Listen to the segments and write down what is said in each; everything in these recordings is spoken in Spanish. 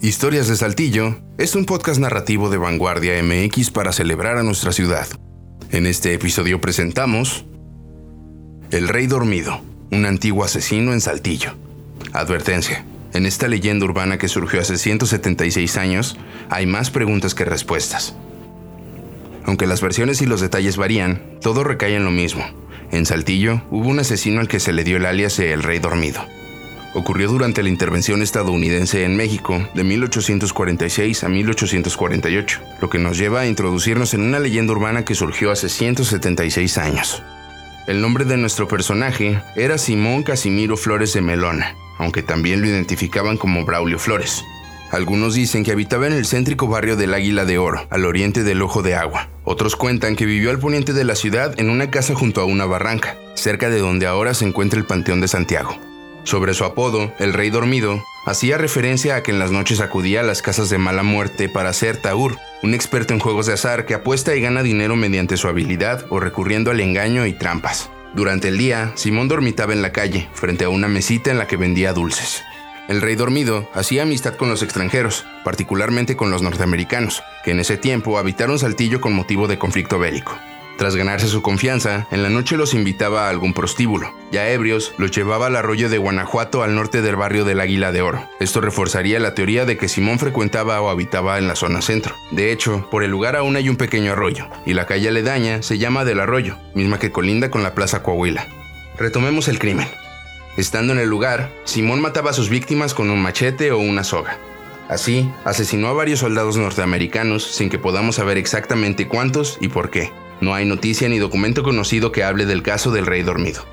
Historias de Saltillo es un podcast narrativo de Vanguardia MX para celebrar a nuestra ciudad. En este episodio presentamos El Rey Dormido, un antiguo asesino en Saltillo. Advertencia. En esta leyenda urbana que surgió hace 176 años, hay más preguntas que respuestas. Aunque las versiones y los detalles varían, todo recae en lo mismo. En Saltillo hubo un asesino al que se le dio el alias de El Rey Dormido ocurrió durante la intervención estadounidense en México de 1846 a 1848, lo que nos lleva a introducirnos en una leyenda urbana que surgió hace 176 años. El nombre de nuestro personaje era Simón Casimiro Flores de Melona, aunque también lo identificaban como Braulio Flores. Algunos dicen que habitaba en el céntrico barrio del Águila de Oro, al oriente del Ojo de Agua. Otros cuentan que vivió al poniente de la ciudad en una casa junto a una barranca, cerca de donde ahora se encuentra el Panteón de Santiago. Sobre su apodo, el Rey Dormido, hacía referencia a que en las noches acudía a las casas de mala muerte para ser Taur, un experto en juegos de azar que apuesta y gana dinero mediante su habilidad o recurriendo al engaño y trampas. Durante el día, Simón dormitaba en la calle, frente a una mesita en la que vendía dulces. El rey dormido hacía amistad con los extranjeros, particularmente con los norteamericanos, que en ese tiempo habitaron Saltillo con motivo de conflicto bélico. Tras ganarse su confianza, en la noche los invitaba a algún prostíbulo. Ya ebrios, los llevaba al arroyo de Guanajuato al norte del barrio del Águila de Oro. Esto reforzaría la teoría de que Simón frecuentaba o habitaba en la zona centro. De hecho, por el lugar aún hay un pequeño arroyo, y la calle aledaña se llama del Arroyo, misma que colinda con la Plaza Coahuila. Retomemos el crimen. Estando en el lugar, Simón mataba a sus víctimas con un machete o una soga. Así, asesinó a varios soldados norteamericanos sin que podamos saber exactamente cuántos y por qué. No hay noticia ni documento conocido que hable del caso del rey dormido.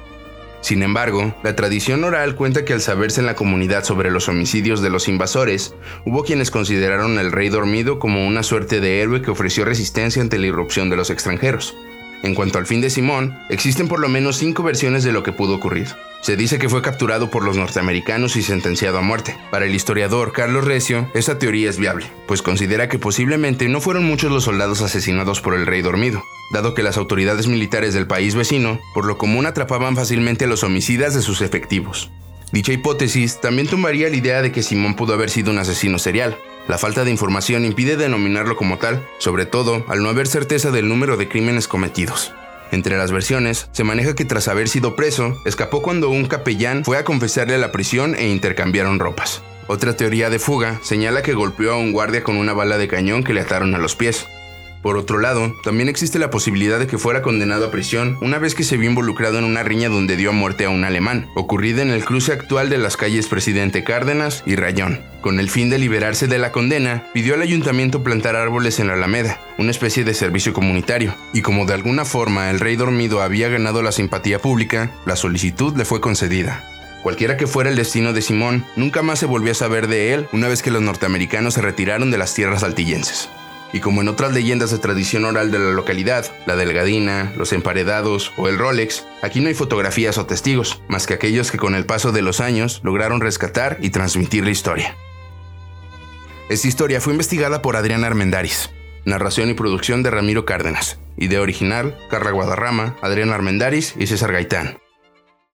Sin embargo, la tradición oral cuenta que al saberse en la comunidad sobre los homicidios de los invasores, hubo quienes consideraron al rey dormido como una suerte de héroe que ofreció resistencia ante la irrupción de los extranjeros. En cuanto al fin de Simón, existen por lo menos cinco versiones de lo que pudo ocurrir. Se dice que fue capturado por los norteamericanos y sentenciado a muerte. Para el historiador Carlos Recio, esa teoría es viable, pues considera que posiblemente no fueron muchos los soldados asesinados por el rey dormido, dado que las autoridades militares del país vecino, por lo común, atrapaban fácilmente a los homicidas de sus efectivos. Dicha hipótesis también tomaría la idea de que Simón pudo haber sido un asesino serial. La falta de información impide denominarlo como tal, sobre todo al no haber certeza del número de crímenes cometidos. Entre las versiones, se maneja que tras haber sido preso, escapó cuando un capellán fue a confesarle a la prisión e intercambiaron ropas. Otra teoría de fuga señala que golpeó a un guardia con una bala de cañón que le ataron a los pies. Por otro lado, también existe la posibilidad de que fuera condenado a prisión una vez que se vio involucrado en una riña donde dio muerte a un alemán, ocurrida en el cruce actual de las calles Presidente Cárdenas y Rayón. Con el fin de liberarse de la condena, pidió al ayuntamiento plantar árboles en la Alameda, una especie de servicio comunitario, y como de alguna forma el rey dormido había ganado la simpatía pública, la solicitud le fue concedida. Cualquiera que fuera el destino de Simón, nunca más se volvió a saber de él una vez que los norteamericanos se retiraron de las tierras altillenses. Y como en otras leyendas de tradición oral de la localidad, la delgadina, los emparedados o el Rolex, aquí no hay fotografías o testigos, más que aquellos que con el paso de los años lograron rescatar y transmitir la historia. Esta historia fue investigada por Adrián Armendaris, narración y producción de Ramiro Cárdenas, idea original, Carla Guadarrama, Adrián Armendaris y César Gaitán.